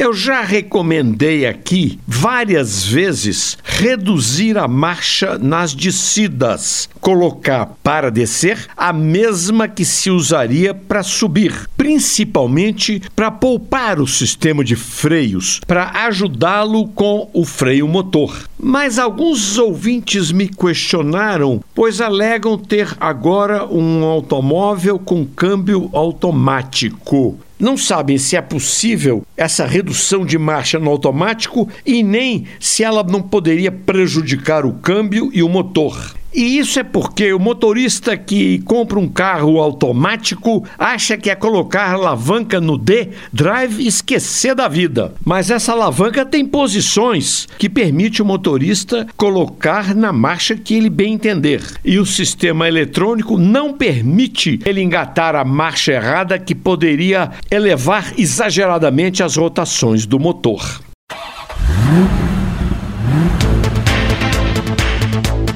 Eu já recomendei aqui várias vezes reduzir a marcha nas descidas, colocar para descer a mesma que se usaria para subir, principalmente para poupar o sistema de freios, para ajudá-lo com o freio motor. Mas alguns ouvintes me questionaram, pois alegam ter agora um automóvel com câmbio automático não sabem se é possível essa redução de marcha no automático e nem se ela não poderia prejudicar o câmbio e o motor. E isso é porque o motorista que compra um carro automático acha que é colocar alavanca no D drive esquecer da vida. Mas essa alavanca tem posições que permite o motorista colocar na marcha que ele bem entender. E o sistema eletrônico não permite ele engatar a marcha errada que poderia elevar exageradamente as rotações do motor.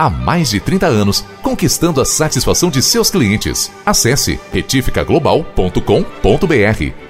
há mais de 30 anos, conquistando a satisfação de seus clientes. Acesse retificaglobal.com.br